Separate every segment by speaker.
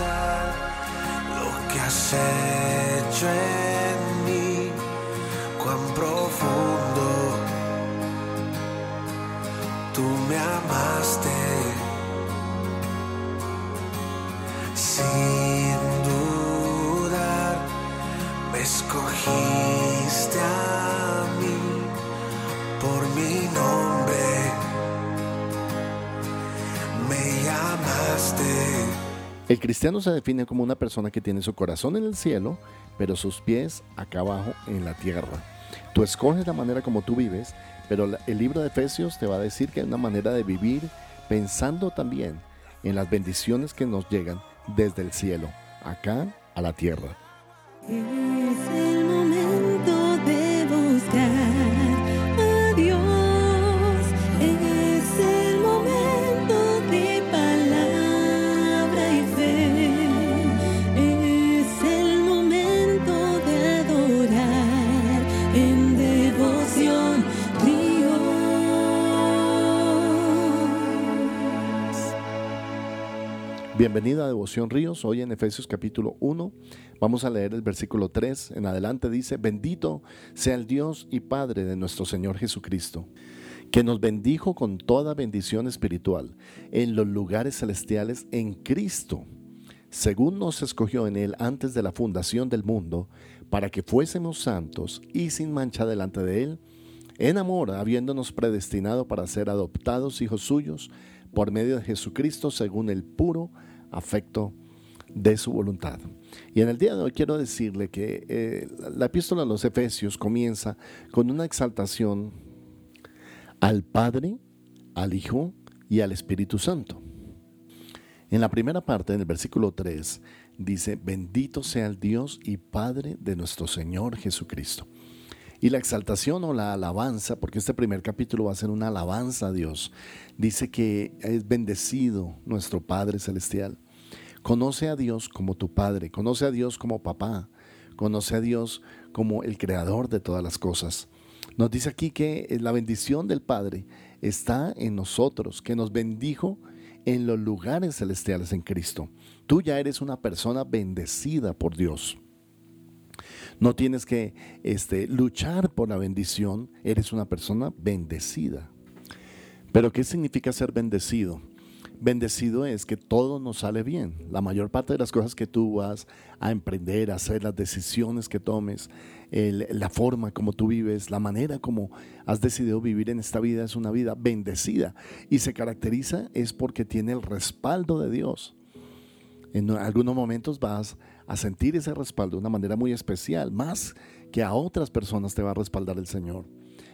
Speaker 1: lo que has hecho en mí, cuán profundo tú me amaste. Sin dudar, me escogiste
Speaker 2: El cristiano se define como una persona que tiene su corazón en el cielo, pero sus pies acá abajo en la tierra. Tú escoges la manera como tú vives, pero el libro de Efesios te va a decir que hay una manera de vivir pensando también en las bendiciones que nos llegan desde el cielo, acá a la tierra. Bienvenido a Devoción Ríos, hoy en Efesios capítulo 1. Vamos a leer el versículo 3. En adelante dice, bendito sea el Dios y Padre de nuestro Señor Jesucristo, que nos bendijo con toda bendición espiritual en los lugares celestiales en Cristo, según nos escogió en Él antes de la fundación del mundo, para que fuésemos santos y sin mancha delante de Él, en amor, habiéndonos predestinado para ser adoptados hijos suyos por medio de Jesucristo según el puro afecto de su voluntad. Y en el día de hoy quiero decirle que eh, la epístola a los Efesios comienza con una exaltación al Padre, al Hijo y al Espíritu Santo. En la primera parte, en el versículo 3, dice, bendito sea el Dios y Padre de nuestro Señor Jesucristo. Y la exaltación o la alabanza, porque este primer capítulo va a ser una alabanza a Dios, dice que es bendecido nuestro Padre Celestial. Conoce a Dios como tu Padre, conoce a Dios como papá, conoce a Dios como el creador de todas las cosas. Nos dice aquí que la bendición del Padre está en nosotros, que nos bendijo en los lugares celestiales en Cristo. Tú ya eres una persona bendecida por Dios. No tienes que este, luchar por la bendición, eres una persona bendecida. Pero ¿qué significa ser bendecido? Bendecido es que todo nos sale bien. La mayor parte de las cosas que tú vas a emprender, a hacer, las decisiones que tomes, la forma como tú vives, la manera como has decidido vivir en esta vida es una vida bendecida. Y se caracteriza es porque tiene el respaldo de Dios. En algunos momentos vas a sentir ese respaldo de una manera muy especial, más que a otras personas te va a respaldar el Señor.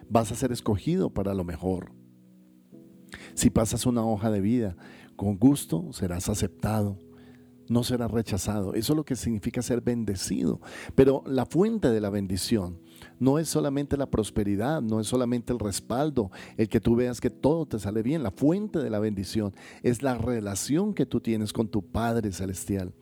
Speaker 2: Vas a ser escogido para lo mejor. Si pasas una hoja de vida con gusto, serás aceptado, no serás rechazado. Eso es lo que significa ser bendecido. Pero la fuente de la bendición no es solamente la prosperidad, no es solamente el respaldo, el que tú veas que todo te sale bien. La fuente de la bendición es la relación que tú tienes con tu Padre Celestial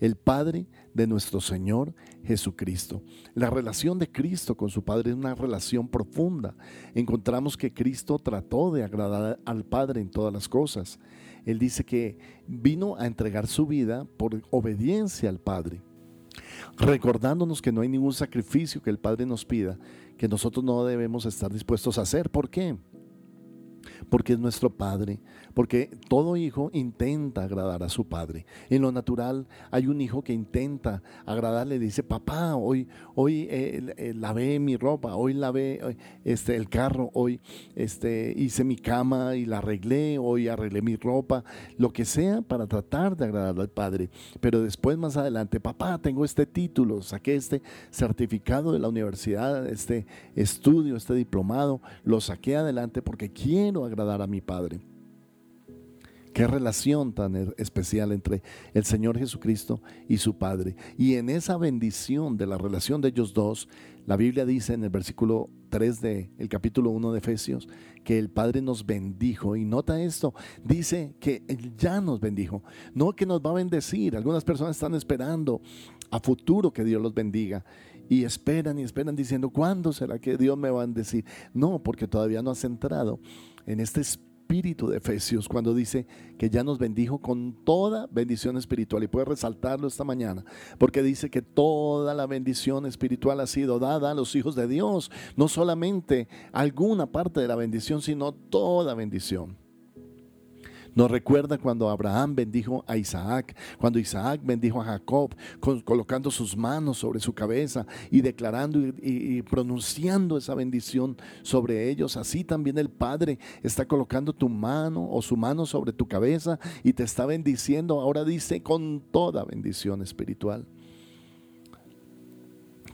Speaker 2: el Padre de nuestro Señor Jesucristo. La relación de Cristo con su Padre es una relación profunda. Encontramos que Cristo trató de agradar al Padre en todas las cosas. Él dice que vino a entregar su vida por obediencia al Padre recordándonos que no hay ningún sacrificio que el Padre nos pida que nosotros no debemos estar dispuestos a hacer. ¿Por qué? Porque es nuestro Padre, porque todo hijo intenta agradar a su Padre. En lo natural hay un hijo que intenta agradarle, dice, papá, hoy, hoy eh, eh, lavé mi ropa, hoy lavé este, el carro, hoy este, hice mi cama y la arreglé, hoy arreglé mi ropa, lo que sea para tratar de agradar al Padre. Pero después más adelante, papá, tengo este título, saqué este certificado de la universidad, este estudio, este diplomado, lo saqué adelante porque quiero agradar a mi Padre. Qué relación tan er- especial entre el Señor Jesucristo y su Padre. Y en esa bendición de la relación de ellos dos, la Biblia dice en el versículo 3 del capítulo 1 de Efesios que el Padre nos bendijo. Y nota esto, dice que Él ya nos bendijo, no que nos va a bendecir. Algunas personas están esperando a futuro que Dios los bendiga y esperan y esperan diciendo, ¿cuándo será que Dios me va a bendecir? No, porque todavía no has entrado en este espíritu de Efesios cuando dice que ya nos bendijo con toda bendición espiritual. Y puede resaltarlo esta mañana, porque dice que toda la bendición espiritual ha sido dada a los hijos de Dios. No solamente alguna parte de la bendición, sino toda bendición. Nos recuerda cuando Abraham bendijo a Isaac, cuando Isaac bendijo a Jacob, colocando sus manos sobre su cabeza y declarando y, pronunciando esa bendición sobre ellos. Así también el Padre está colocando tu mano o su mano sobre tu cabeza y te está bendiciendo. Ahora dice con toda bendición espiritual.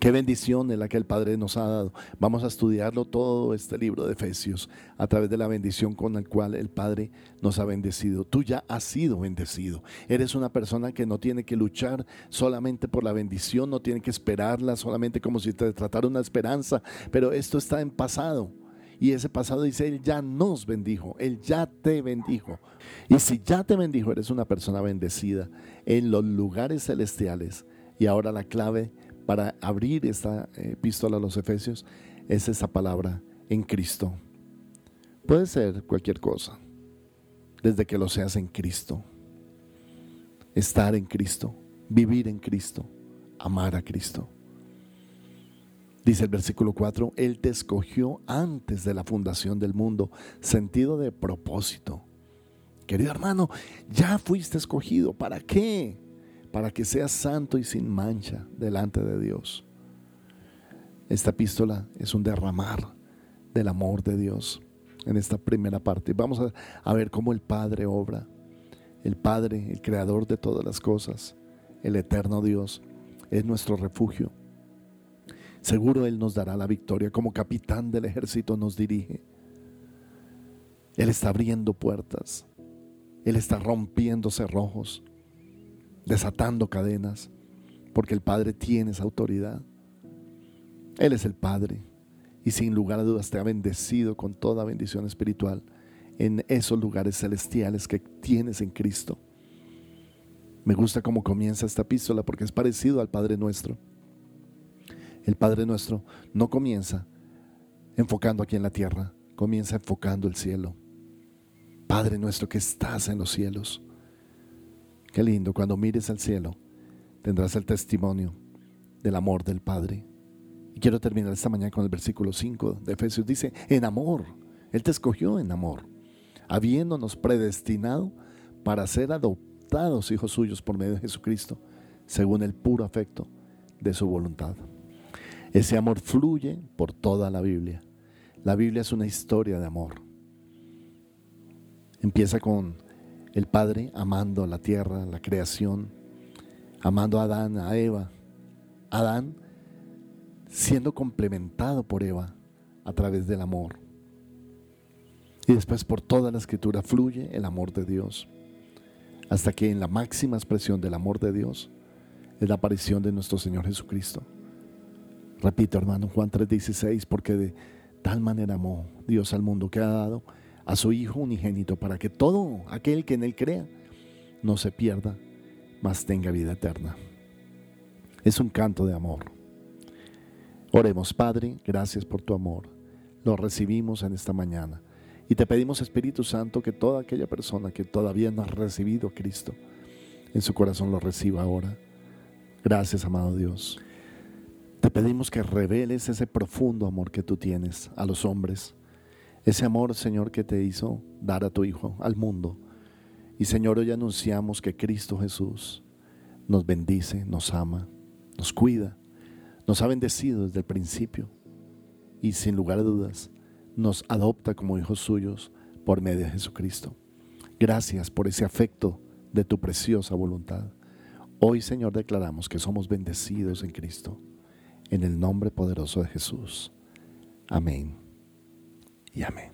Speaker 2: Qué bendición es la que el Padre nos ha dado. Vamos a estudiarlo todo este libro de Efesios a través de la bendición con la cual el Padre nos ha bendecido. Tú ya has sido bendecido. Eres una persona que no tiene que luchar solamente por la bendición, no tiene que esperarla solamente como si te tratara una esperanza, pero esto está en pasado. Y ese pasado dice, Él ya nos bendijo, Él ya te bendijo. Y si ya te bendijo, eres una persona bendecida en los lugares celestiales. Y ahora la clave para abrir esta eh, epístola a los Efesios es esa palabra en Cristo. Puede ser cualquier cosa, desde que lo seas en Cristo. Estar en Cristo, vivir en Cristo, amar a Cristo. Dice el versículo 4, Él te escogió antes de la fundación del mundo, sentido de propósito. Querido hermano, ya fuiste escogido. ¿Para qué? Para que seas santo y sin mancha delante de Dios. Esta epístola es un derramar del amor de Dios en esta primera parte. Vamos a, a, ver cómo el Padre obra. El Padre, el creador de todas las cosas, el eterno Dios, es nuestro refugio. Seguro Él nos dará la victoria. Como capitán del ejército nos dirige. Él está abriendo puertas. Él está rompiendo cerrojos desatando cadenas, porque el Padre tiene esa autoridad. Él es el Padre y sin lugar a dudas te ha bendecido con toda bendición espiritual en esos lugares celestiales que tienes en Cristo. Me gusta cómo comienza esta epístola porque es parecido al Padre nuestro. El Padre nuestro no comienza enfocando aquí en la tierra, comienza enfocando el cielo. Padre nuestro que estás en los cielos. Qué lindo, cuando mires al cielo tendrás el testimonio del amor del Padre. Y quiero terminar esta mañana con el versículo 5 de Efesios. Dice, en amor, Él te escogió en amor, habiéndonos predestinado para ser adoptados hijos suyos por medio de Jesucristo, según el puro afecto de su voluntad. Ese amor fluye por toda la Biblia. La Biblia es una historia de amor. Empieza con el Padre amando la tierra, la creación, amando a Adán, a Eva. Adán siendo complementado por Eva a través del amor. Y después por toda la escritura fluye el amor de Dios. Hasta que en la máxima expresión del amor de Dios es la aparición de nuestro Señor Jesucristo. Repito, hermano, Juan 3:16, porque de tal manera amó Dios al mundo que ha dado a su Hijo unigénito para que todo aquel que en Él crea no se pierda, mas tenga vida eterna. Es un canto de amor. Oremos, Padre, gracias por tu amor. Lo recibimos en esta mañana. Y te pedimos, Espíritu Santo, que toda aquella persona que todavía no ha recibido a Cristo, en su corazón lo reciba ahora. Gracias, amado Dios. Te pedimos que reveles ese profundo amor que tú tienes a los hombres ese amor, Señor, que te hizo dar a tu Hijo al mundo. Y Señor, hoy anunciamos que Cristo Jesús nos bendice, nos ama, nos cuida, nos ha bendecido desde el principio y sin lugar a dudas nos adopta como hijos suyos por medio de Jesucristo. Gracias por ese afecto de tu preciosa voluntad. Hoy, Señor, declaramos que somos bendecidos en Cristo, en el nombre poderoso de Jesús. Amén y amén.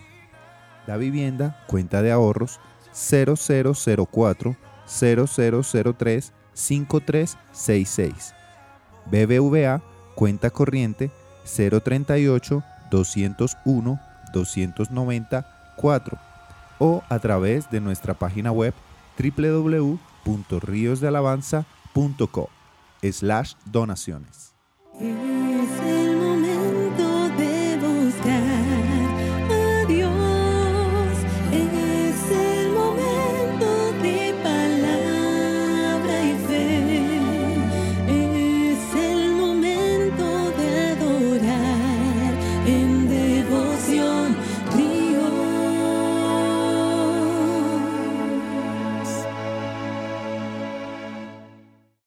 Speaker 3: La vivienda, cuenta de ahorros 0004 0003 5366. BBVA, cuenta corriente 038 201 294 o a través de nuestra página web www.riosdealabanza.co slash donaciones.
Speaker 4: Es